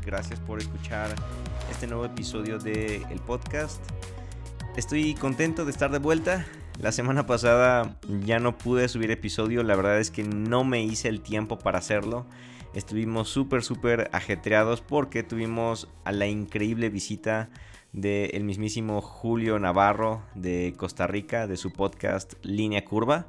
gracias por escuchar este nuevo episodio del el podcast. Estoy contento de estar de vuelta. La semana pasada ya no pude subir episodio, la verdad es que no me hice el tiempo para hacerlo. Estuvimos súper, súper ajetreados porque tuvimos a la increíble visita del mismísimo Julio Navarro de Costa Rica, de su podcast Línea Curva.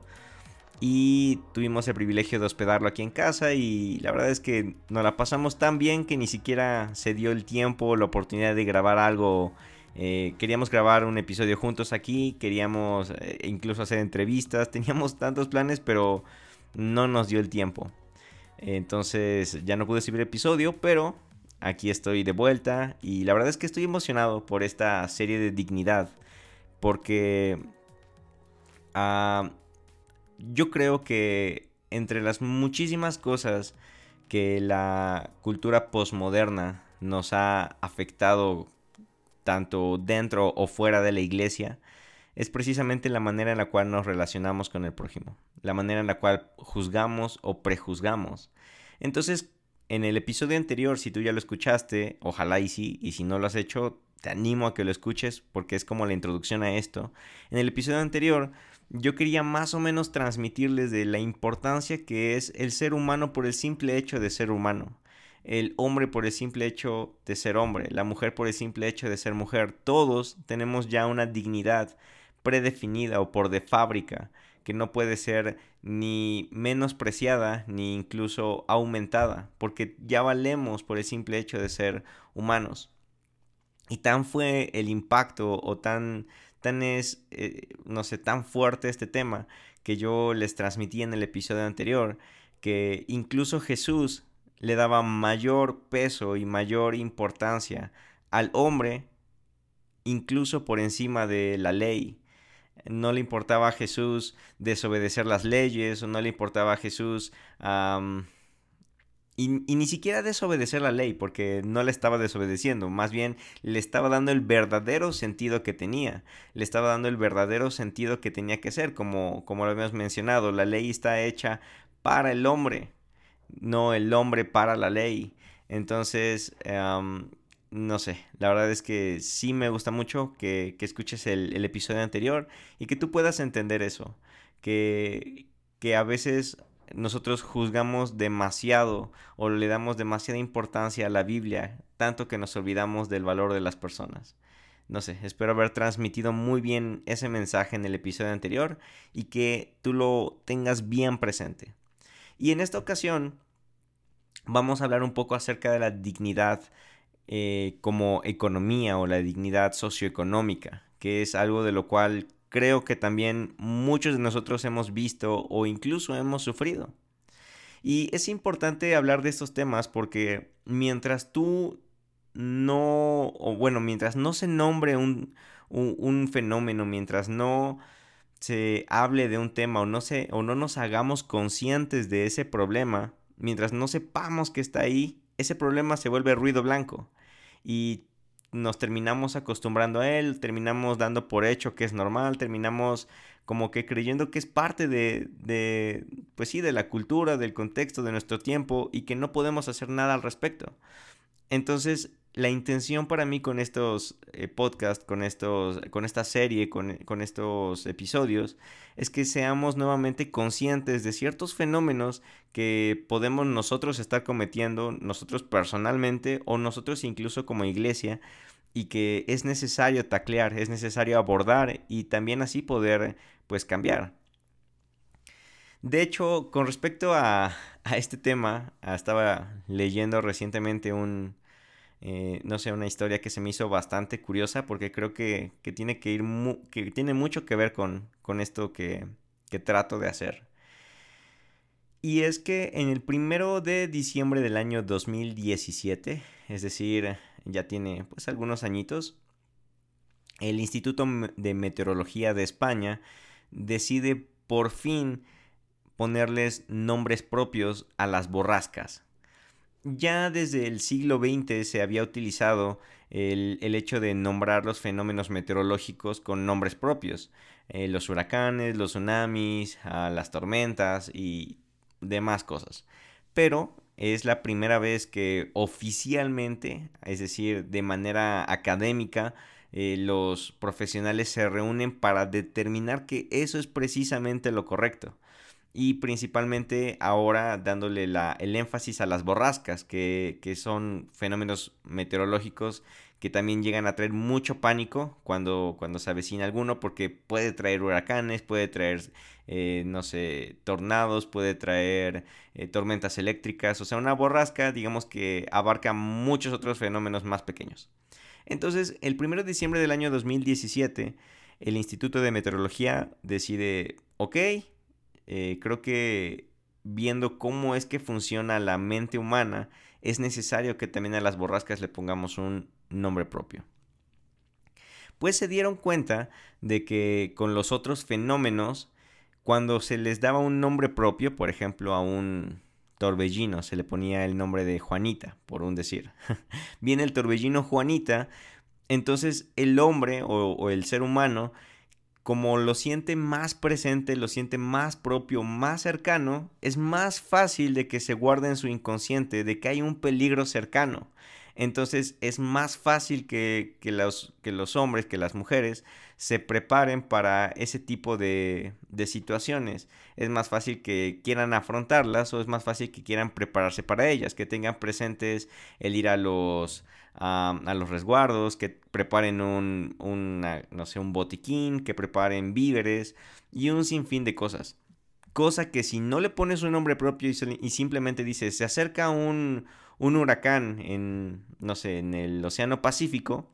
Y tuvimos el privilegio de hospedarlo aquí en casa y la verdad es que nos la pasamos tan bien que ni siquiera se dio el tiempo, la oportunidad de grabar algo. Eh, queríamos grabar un episodio juntos aquí, queríamos eh, incluso hacer entrevistas, teníamos tantos planes pero no nos dio el tiempo. Entonces ya no pude subir episodio, pero aquí estoy de vuelta y la verdad es que estoy emocionado por esta serie de dignidad porque uh, yo creo que entre las muchísimas cosas que la cultura postmoderna nos ha afectado tanto dentro o fuera de la iglesia, es precisamente la manera en la cual nos relacionamos con el prójimo, la manera en la cual juzgamos o prejuzgamos. Entonces, en el episodio anterior, si tú ya lo escuchaste, ojalá y sí, y si no lo has hecho, te animo a que lo escuches porque es como la introducción a esto. En el episodio anterior, yo quería más o menos transmitirles de la importancia que es el ser humano por el simple hecho de ser humano. El hombre por el simple hecho de ser hombre, la mujer por el simple hecho de ser mujer. Todos tenemos ya una dignidad predefinida o por de fábrica que no puede ser ni menospreciada ni incluso aumentada, porque ya valemos por el simple hecho de ser humanos. Y tan fue el impacto o tan tan es, eh, no sé, tan fuerte este tema que yo les transmití en el episodio anterior, que incluso Jesús le daba mayor peso y mayor importancia al hombre, incluso por encima de la ley. No le importaba a Jesús desobedecer las leyes, o no le importaba a Jesús y, ni siquiera desobedecer la ley, porque no le estaba desobedeciendo, más bien le estaba dando el verdadero sentido que tenía, le estaba dando el verdadero sentido que tenía que ser, como, como lo habíamos mencionado, la ley está hecha para el hombre, no el hombre para la ley. Entonces, no sé, la verdad es que sí me gusta mucho que, que escuches el, el, episodio anterior y que tú puedas entender eso, que, que a veces nosotros juzgamos demasiado o le damos demasiada importancia a la Biblia, tanto que nos olvidamos del valor de las personas. No sé, espero haber transmitido muy bien ese mensaje en el episodio anterior y que tú lo tengas bien presente. Y en esta ocasión vamos a hablar un poco acerca de la dignidad eh, como economía o la dignidad socioeconómica, que es algo de lo cual creo que también muchos de nosotros hemos visto o incluso hemos sufrido. Y es importante hablar de estos temas porque mientras tú no, o bueno, mientras no se nombre un, un, fenómeno, mientras no se hable de un tema o no, se, o no nos hagamos conscientes de ese problema, mientras no sepamos que está ahí, ese problema se vuelve ruido blanco. Y nos terminamos acostumbrando a él, terminamos dando por hecho que es normal, terminamos como que creyendo que es parte de, de, pues sí, de la cultura, del contexto, de nuestro tiempo y que no podemos hacer nada al respecto. Entonces, la intención para mí con estos eh, podcasts, con, con esta serie, con, con, estos episodios, es que seamos nuevamente conscientes de ciertos fenómenos que podemos nosotros estar cometiendo, nosotros personalmente o nosotros incluso como iglesia, y que es necesario taclear, es necesario abordar y también así poder pues cambiar. De hecho, con respecto a, a este tema, estaba leyendo recientemente un, eh, no sé, una historia que se me hizo bastante curiosa porque creo que, que tiene que ir, que tiene mucho que ver con, con esto que, que trato de hacer. Y es que en el primero de diciembre del año 2017, es decir, ya tiene pues algunos añitos, el Instituto de Meteorología de España decide por fin ponerles nombres propios a las borrascas. Ya desde el siglo XX se había utilizado el, hecho de nombrar los fenómenos meteorológicos con nombres propios. Eh, los huracanes, los tsunamis, las tormentas y demás cosas. Pero es la primera vez que oficialmente, es decir, de manera académica, eh, los profesionales se reúnen para determinar que eso es precisamente lo correcto. Y principalmente ahora dándole el énfasis a las borrascas, que, que son fenómenos meteorológicos que también llegan a traer mucho pánico cuando, cuando se avecina alguno, porque puede traer huracanes, puede traer, eh, no sé, tornados, puede traer eh, tormentas eléctricas, o sea, una borrasca, digamos que abarca muchos otros fenómenos más pequeños. Entonces, el 1 de diciembre del año 2017, el Instituto de Meteorología decide, ok, eh, creo que viendo cómo es que funciona la mente humana, es necesario que también a las borrascas le pongamos un nombre propio. Pues se dieron cuenta de que con los otros fenómenos, cuando se les daba un nombre propio, por ejemplo a un torbellino se le ponía el nombre de Juanita, por un decir. Viene el torbellino Juanita, entonces el hombre o, o el ser humano como lo siente más presente, lo siente más propio, más cercano, es más fácil de que se guarde en su inconsciente de que hay un peligro cercano. Entonces es más fácil que, los, que los, hombres, que las mujeres se preparen para ese tipo de, de, situaciones. Es más fácil que quieran afrontarlas o es más fácil que quieran prepararse para ellas, que tengan presentes el ir a los, a los resguardos, que preparen un, no sé, un botiquín, que preparen víveres y un sinfín de cosas. Cosa que si no le pones un nombre propio y, simplemente dices, se acerca un, un huracán en, no sé, en el Océano Pacífico,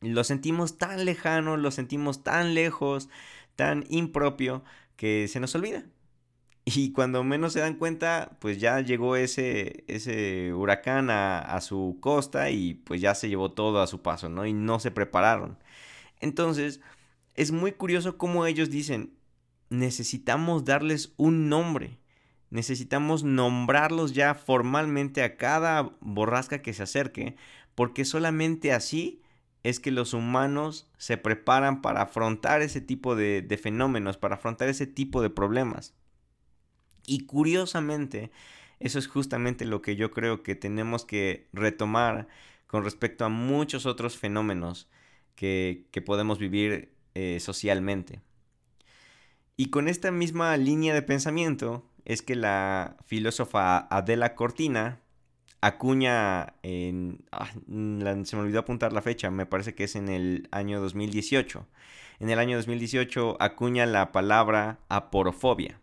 lo sentimos tan lejano, lo sentimos tan lejos, tan impropio, que se nos olvida. Y cuando menos se dan cuenta, pues ya llegó ese, ese huracán a, a, su costa y pues ya se llevó todo a su paso, ¿no? Y no se prepararon. Entonces, es muy curioso cómo ellos dicen, necesitamos darles un nombre necesitamos nombrarlos ya formalmente a cada borrasca que se acerque, porque solamente así es que los humanos se preparan para afrontar ese tipo de, fenómenos, para afrontar ese tipo de problemas. Y curiosamente, eso es justamente lo que yo creo que tenemos que retomar con respecto a muchos otros fenómenos que, podemos vivir eh, socialmente. Y con esta misma línea de pensamiento, es que la filósofa Adela Cortina acuña en... Ah, se me olvidó apuntar la fecha, me parece que es en el año 2018. En el año 2018 acuña la palabra aporofobia.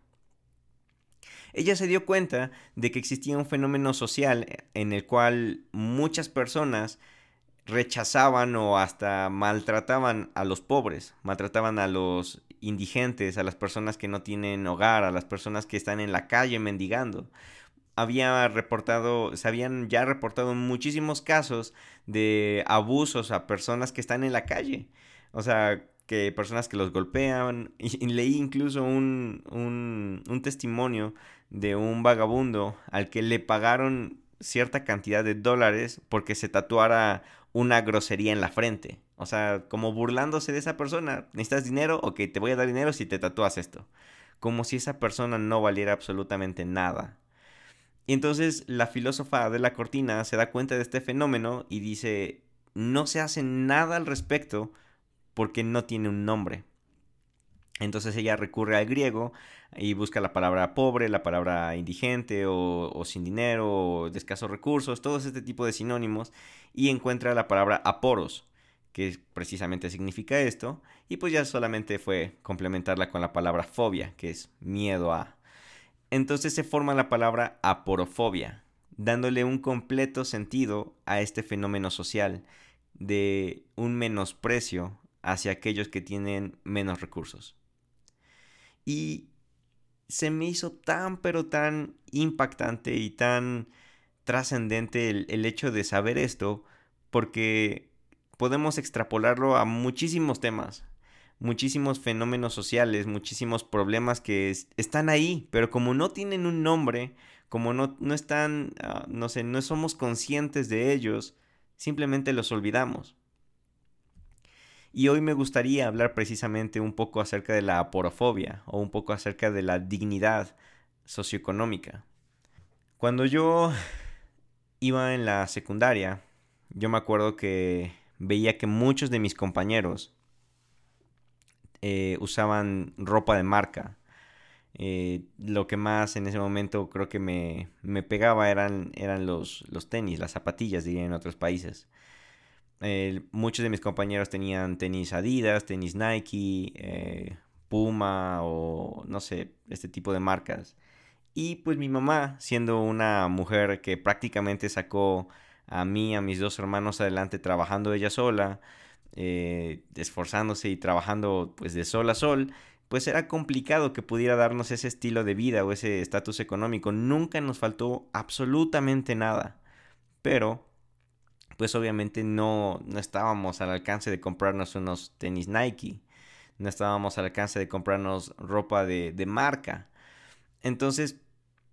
Ella se dio cuenta de que existía un fenómeno social en el cual muchas personas rechazaban o hasta maltrataban a los pobres, maltrataban a los indigentes, a las personas que no tienen hogar, a las personas que están en la calle mendigando. Había reportado, se habían ya reportado muchísimos casos de abusos a personas que están en la calle. O sea, que personas que los golpean. Y, leí incluso un, un, un testimonio de un vagabundo al que le pagaron cierta cantidad de dólares porque se tatuara una grosería en la frente. O sea, como burlándose de esa persona. ¿Necesitas dinero? Ok, te voy a dar dinero si te tatúas esto. Como si esa persona no valiera absolutamente nada. Y entonces la filósofa de la cortina se da cuenta de este fenómeno y dice, no se hace nada al respecto porque no tiene un nombre. Entonces ella recurre al griego y busca la palabra pobre, la palabra indigente o, sin dinero o de escasos recursos, todos este tipo de sinónimos y encuentra la palabra aporos, que precisamente significa esto, y pues ya solamente fue complementarla con la palabra fobia, que es miedo a. Entonces se forma la palabra aporofobia, dándole un completo sentido a este fenómeno social de un menosprecio hacia aquellos que tienen menos recursos. Y se me hizo tan, pero tan impactante y tan trascendente el, hecho de saber esto, porque podemos extrapolarlo a muchísimos temas, muchísimos fenómenos sociales, muchísimos problemas que están ahí, pero como no tienen un nombre, como no, no están, ah, no sé, no somos conscientes de ellos, simplemente los olvidamos. Y hoy me gustaría hablar precisamente un poco acerca de la aporofobia o un poco acerca de la dignidad socioeconómica. Cuando yo iba en la secundaria, yo me acuerdo que veía que muchos de mis compañeros eh, usaban ropa de marca. Eh, lo que más en ese momento creo que me, me pegaba eran, eran los, los, tenis, las zapatillas, diría en otros países. Muchos de mis compañeros tenían tenis Adidas, tenis Nike, eh, Puma o no sé, este tipo de marcas. Y pues mi mamá, siendo una mujer que prácticamente sacó a mí, a mis dos hermanos adelante trabajando ella sola, eh, esforzándose y trabajando pues de sol a sol, pues era complicado que pudiera darnos ese estilo de vida o ese estatus económico. Nunca nos faltó absolutamente nada. Pero, pues obviamente no, no estábamos al alcance de comprarnos unos tenis Nike. No estábamos al alcance de comprarnos ropa de, marca. Entonces,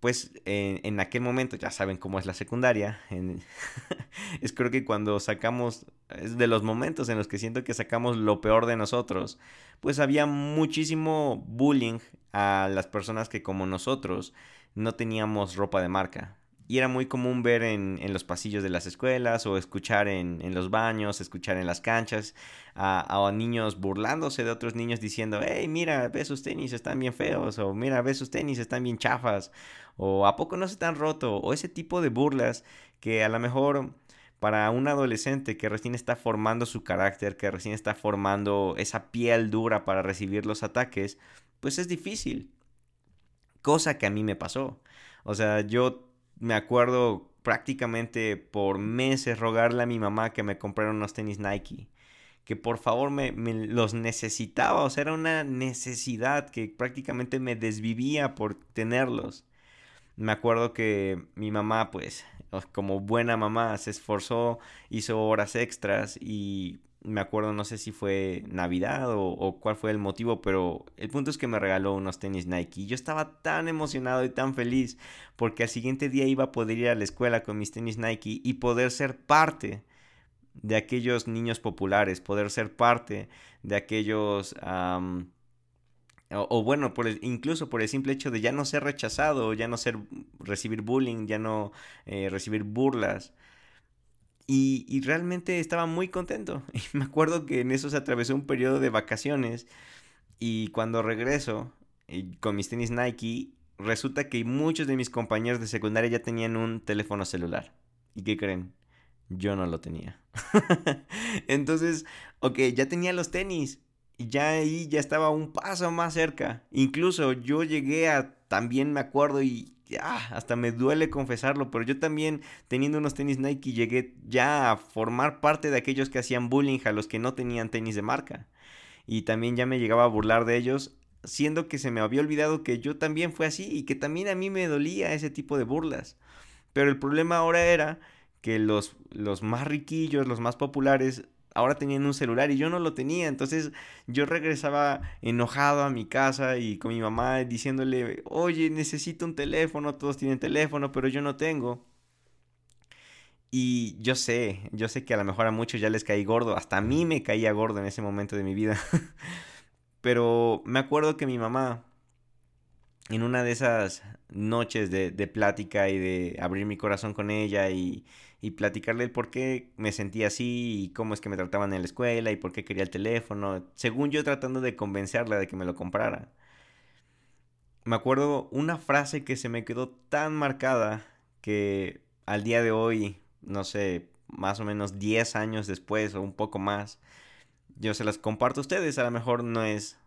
pues en, aquel momento, ya saben cómo es la secundaria, es creo que cuando sacamos, es de los momentos en los que siento que sacamos lo peor de nosotros, pues había muchísimo bullying a las personas que como nosotros no teníamos ropa de marca. Y era muy común ver en, los pasillos de las escuelas o escuchar en, los baños, escuchar en las canchas a, niños burlándose de otros niños diciendo, hey, mira, ve sus tenis, están bien feos, o mira, ve sus tenis, están bien chafas, o a poco no se están roto, o ese tipo de burlas que a lo mejor para un adolescente que recién está formando su carácter, que recién está formando esa piel dura para recibir los ataques, pues es difícil. Cosa que a mí me pasó. O sea, yo me acuerdo prácticamente por meses rogarle a mi mamá que me comprara unos tenis Nike. Que por favor me, los necesitaba. O sea, era una necesidad que prácticamente me desvivía por tenerlos. Me acuerdo que mi mamá, pues, como buena mamá, se esforzó, hizo horas extras y me acuerdo, no sé si fue Navidad o, cuál fue el motivo, pero el punto es que me regaló unos tenis Nike. Y yo estaba tan emocionado y tan feliz porque al siguiente día iba a poder ir a la escuela con mis tenis Nike y poder ser parte de aquellos niños populares, poder ser parte de aquellos... o, bueno, por incluso por el simple hecho de ya no ser rechazado, ya no ser recibir bullying, ya no eh, recibir burlas. Y, realmente estaba muy contento. Y me acuerdo que en eso se atravesó un periodo de vacaciones. Y cuando regreso con mis tenis Nike, resulta que muchos de mis compañeros de secundaria ya tenían un teléfono celular. ¿Y qué creen? Yo no lo tenía. Entonces, ok, ya tenía los tenis. Y ya ahí ya estaba un paso más cerca. Incluso yo llegué a, también me acuerdo y hasta me duele confesarlo, pero yo también teniendo unos tenis Nike llegué ya a formar parte de aquellos que hacían bullying a los que no tenían tenis de marca. Y también ya me llegaba a burlar de ellos, siendo que se me había olvidado que yo también fue así y que también a mí me dolía ese tipo de burlas. Pero el problema ahora era que los, los más riquillos, los más populares, ahora tenían un celular y yo no lo tenía. Entonces yo regresaba enojado a mi casa y con mi mamá diciéndole, oye, necesito un teléfono, todos tienen teléfono, pero yo no tengo. Y yo sé, yo sé que a lo mejor a muchos ya les caí gordo, hasta a mí me caía gordo en ese momento de mi vida. pero me acuerdo que mi mamá, en una de esas noches de, plática y de abrir mi corazón con ella y y platicarle el por qué me sentía así y cómo es que me trataban en la escuela y por qué quería el teléfono, según yo tratando de convencerla de que me lo comprara. Me acuerdo una frase que se me quedó tan marcada que al día de hoy, no sé, más o menos 10 años después o un poco más, yo se las comparto a ustedes, a lo mejor no es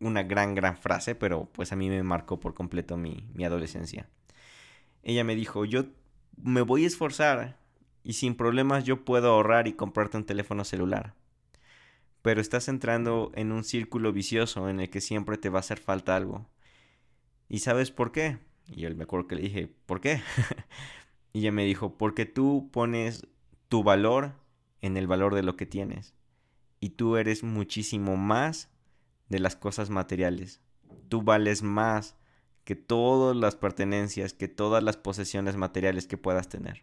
una gran, gran frase, pero pues a mí me marcó por completo mi, mi adolescencia. Ella me dijo, yo me voy a esforzar y sin problemas yo puedo ahorrar y comprarte un teléfono celular. Pero estás entrando en un círculo vicioso en el que siempre te va a hacer falta algo. ¿Y sabes por qué? Y yo me acuerdo que le dije, ¿por qué? y ella me dijo, porque tú pones tu valor en el valor de lo que tienes. Y tú eres muchísimo más de las cosas materiales. Tú vales más que todas las pertenencias, que todas las posesiones materiales que puedas tener.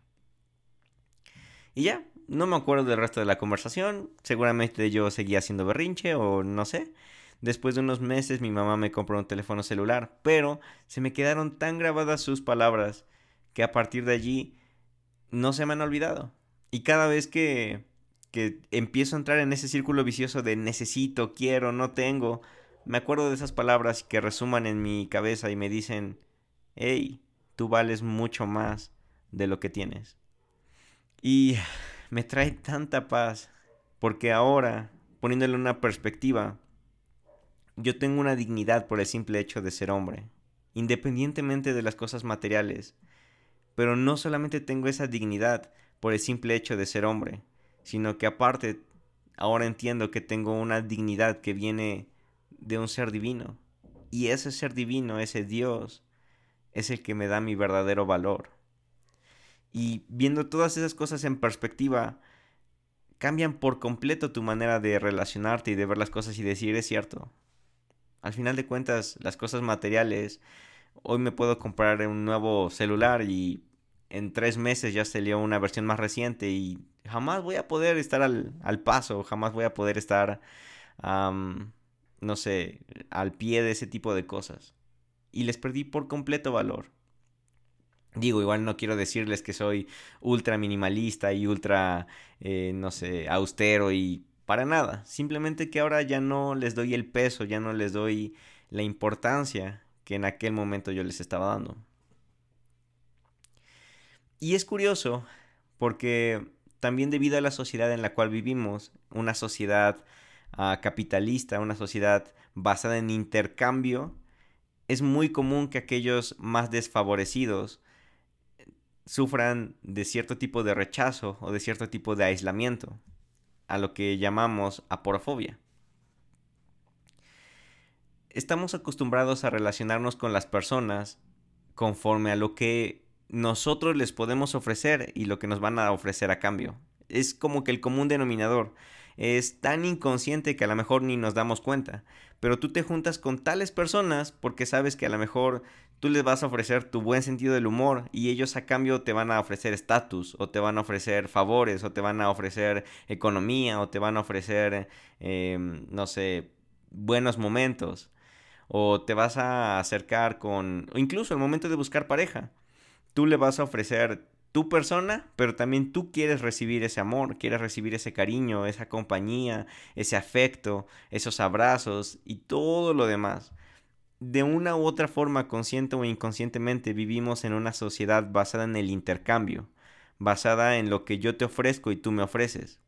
Y ya, no me acuerdo del resto de la conversación, seguramente yo seguía haciendo berrinche o no sé. Después de unos meses mi mamá me compró un teléfono celular, pero se me quedaron tan grabadas sus palabras que a partir de allí no se me han olvidado. Y cada vez que, que empiezo a entrar en ese círculo vicioso de necesito, quiero, no tengo, me acuerdo de esas palabras que resuman en mi cabeza y me dicen, hey, tú vales mucho más de lo que tienes. Y me trae tanta paz, porque ahora, poniéndole una perspectiva, yo tengo una dignidad por el simple hecho de ser hombre, independientemente de las cosas materiales. Pero no solamente tengo esa dignidad por el simple hecho de ser hombre, sino que aparte ahora entiendo que tengo una dignidad que viene de un ser divino. Y ese ser divino, ese Dios, es el que me da mi verdadero valor. Y viendo todas esas cosas en perspectiva, cambian por completo tu manera de relacionarte y de ver las cosas y decir, es cierto. Al final de cuentas, las cosas materiales, hoy me puedo comprar un nuevo celular y en tres meses ya salió una versión más reciente y jamás voy a poder estar al, paso, jamás voy a poder estar, no sé, al pie de ese tipo de cosas. Y les perdí por completo valor. Digo, igual no quiero decirles que soy ultra minimalista y ultra, eh, no sé, austero y para nada. Simplemente que ahora ya no les doy el peso, ya no les doy la importancia que en aquel momento yo les estaba dando. Y es curioso porque también debido a la sociedad en la cual vivimos, una sociedad ah, capitalista, una sociedad basada en intercambio, es muy común que aquellos más desfavorecidos sufran de cierto tipo de rechazo o de cierto tipo de aislamiento, a lo que llamamos aporofobia. Estamos acostumbrados a relacionarnos con las personas conforme a lo que nosotros les podemos ofrecer y lo que nos van a ofrecer a cambio. Es como que el común denominador es tan inconsciente que a lo mejor ni nos damos cuenta. Pero tú te juntas con tales personas porque sabes que a lo mejor tú les vas a ofrecer tu buen sentido del humor y ellos a cambio te van a ofrecer estatus o te van a ofrecer favores o te van a ofrecer economía o te van a ofrecer, em, no sé, buenos momentos o te vas a acercar con, o incluso el momento de buscar pareja, tú le vas a ofrecer tu persona, pero también tú quieres recibir ese amor, quieres recibir ese cariño, esa compañía, ese afecto, esos abrazos y todo lo demás. De una u otra forma, consciente o inconscientemente, vivimos en una sociedad basada en el intercambio, basada en lo que yo te ofrezco y tú me ofreces.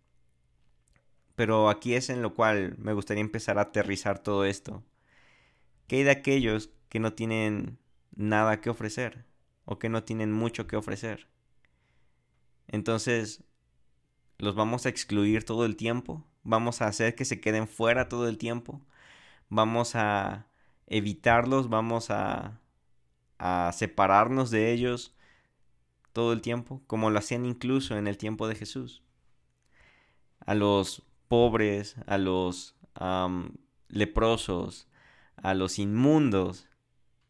Pero aquí es en lo cual me gustaría empezar a aterrizar todo esto. ¿Qué hay de aquellos que no tienen nada que ofrecer o que no tienen mucho que ofrecer? Entonces, los vamos a excluir todo el tiempo, vamos a hacer que se queden fuera todo el tiempo, vamos a evitarlos, vamos a, separarnos de ellos todo el tiempo, como lo hacían incluso en el tiempo de Jesús. A los pobres, a los leprosos, a los inmundos,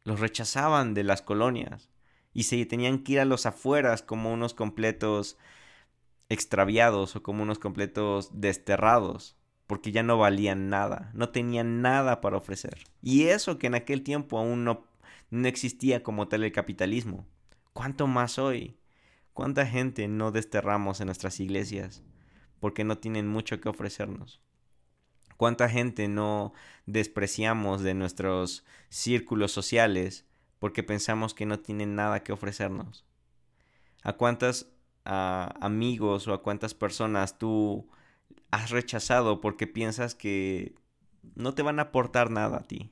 los rechazaban de las colonias y se tenían que ir a los afueras como unos completos extraviados o como unos completos desterrados, porque ya no valían nada, no tenían nada para ofrecer. Y eso que en aquel tiempo aún no, no existía como tal el capitalismo. ¿Cuánto más hoy? ¿Cuánta gente no desterramos en nuestras iglesias porque no tienen mucho que ofrecernos? ¿Cuánta gente no despreciamos de nuestros círculos sociales porque pensamos que no tienen nada que ofrecernos. ¿A cuántos amigos o a cuántas personas tú has rechazado porque piensas que no te van a aportar nada a ti?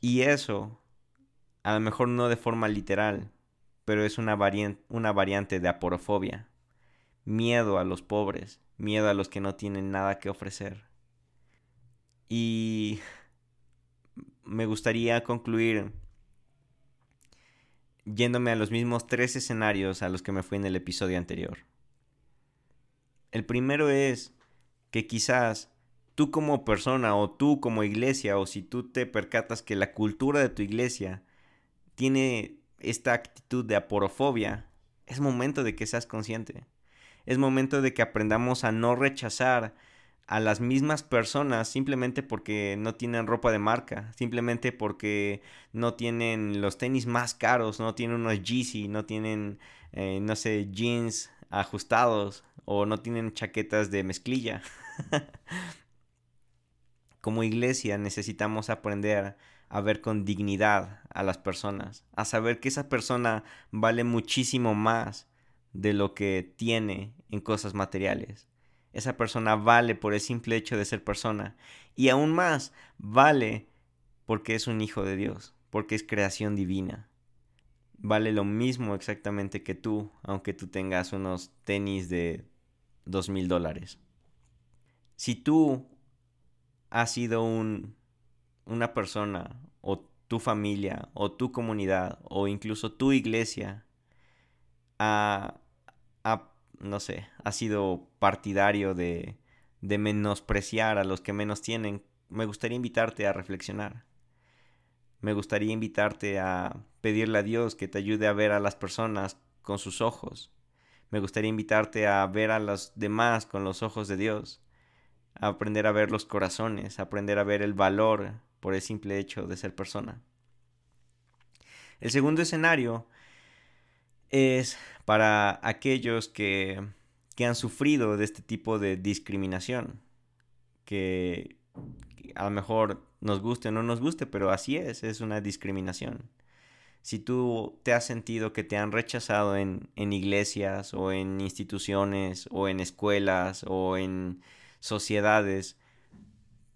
Y eso, a lo mejor no de forma literal, pero es una, una variante de aporofobia. Miedo a los pobres, miedo a los que no tienen nada que ofrecer. Y me gustaría concluir yéndome a los mismos tres escenarios a los que me fui en el episodio anterior. El primero es que quizás tú como persona o tú como iglesia o si tú te percatas que la cultura de tu iglesia tiene esta actitud de aporofobia, es momento de que seas consciente. Es momento de que aprendamos a no rechazar a las mismas personas simplemente porque no tienen ropa de marca, simplemente porque no tienen los tenis más caros, no tienen unos Yeezy, no tienen, eh, no sé, jeans ajustados o no tienen chaquetas de mezclilla. Como iglesia necesitamos aprender a ver con dignidad a las personas, a saber que esa persona vale muchísimo más de lo que tiene en cosas materiales esa persona vale por el simple hecho de ser persona. Y aún más, vale porque es un hijo de Dios, porque es creación divina. Vale lo mismo exactamente que tú, aunque tú tengas unos tenis de dos mil dólares. Si tú has sido un, una persona o tu familia o tu comunidad o incluso tu iglesia a, a no sé, ha sido partidario de, de menospreciar a los que menos tienen, me gustaría invitarte a reflexionar. Me gustaría invitarte a pedirle a Dios que te ayude a ver a las personas con sus ojos. Me gustaría invitarte a ver a los demás con los ojos de Dios. A aprender a ver los corazones, aprender a ver el valor por el simple hecho de ser persona. El segundo escenario es para aquellos que, han sufrido de este tipo de discriminación, que, a lo mejor nos guste o no nos guste, pero así es, es una discriminación. Si tú te has sentido que te han rechazado en, en iglesias o en instituciones o en escuelas o en sociedades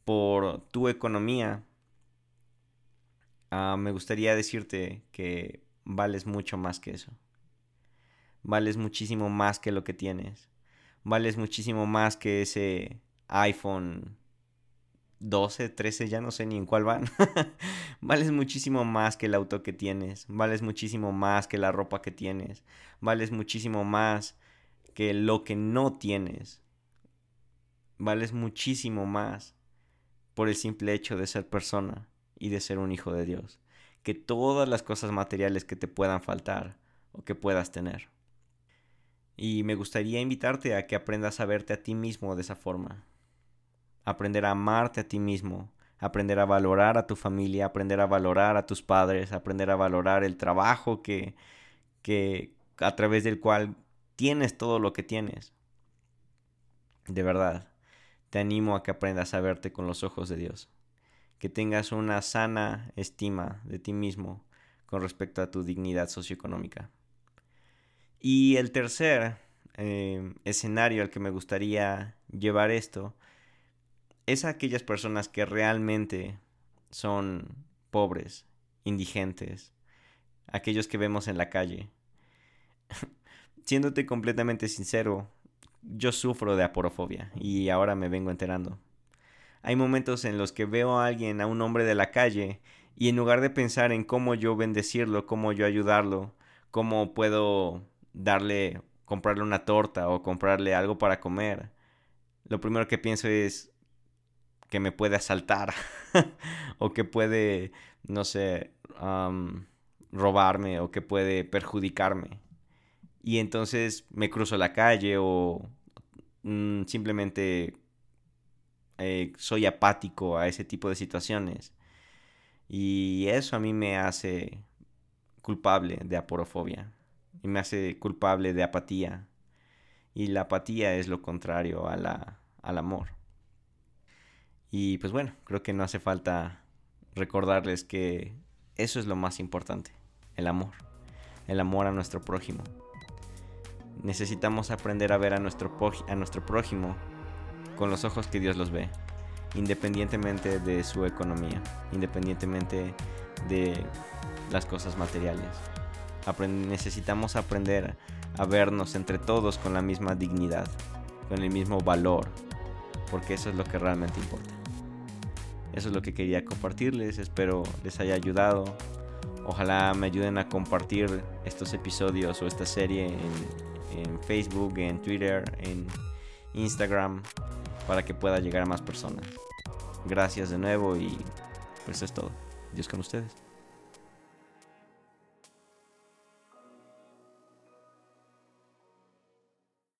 por tu economía, ah, me gustaría decirte que vales mucho más que eso vales muchísimo más que lo que tienes. Vales muchísimo más que ese iPhone 12, 13, ya no sé ni en cuál van. vales muchísimo más que el auto que tienes. Vales muchísimo más que la ropa que tienes. Vales muchísimo más que lo que no tienes. Vales muchísimo más por el simple hecho de ser persona y de ser un hijo de Dios. Que todas las cosas materiales que te puedan faltar o que puedas tener. Y me gustaría invitarte a que aprendas a verte a ti mismo de esa forma. Aprender a amarte a ti mismo, aprender a valorar a tu familia, aprender a valorar a tus padres, aprender a valorar el trabajo que, que a través del cual tienes todo lo que tienes. De verdad, te animo a que aprendas a verte con los ojos de Dios, que tengas una sana estima de ti mismo con respecto a tu dignidad socioeconómica. Y el tercer em, escenario al que me gustaría llevar esto es a aquellas personas que realmente son pobres, indigentes, aquellos que vemos en la calle. Siéndote completamente sincero, yo sufro de aporofobia y ahora me vengo enterando. Hay momentos en los que veo a alguien, a un hombre de la calle, y en lugar de pensar en cómo yo bendecirlo, cómo yo ayudarlo, cómo puedo darle, comprarle una torta o comprarle algo para comer, lo primero que pienso es que me puede asaltar o que puede, no sé, robarme o que puede perjudicarme. Y entonces me cruzo la calle o mm, simplemente eh, soy apático a ese tipo de situaciones. Y eso a mí me hace culpable de aporofobia y me hace culpable de apatía. Y la apatía es lo contrario a la, al amor. Y pues bueno, creo que no hace falta recordarles que eso es lo más importante, el amor, el amor a nuestro prójimo. Necesitamos aprender a ver a nuestro, a nuestro prójimo con los ojos que Dios los ve, independientemente de su economía, independientemente de las cosas materiales necesitamos aprender a vernos entre todos con la misma dignidad, con el mismo valor, porque eso es lo que realmente importa. Eso es lo que quería compartirles, espero les haya ayudado. Ojalá me ayuden a compartir estos episodios o esta serie en, en Facebook, en Twitter, en Instagram, para que pueda llegar a más personas. Gracias de nuevo y pues eso es todo. Dios con ustedes.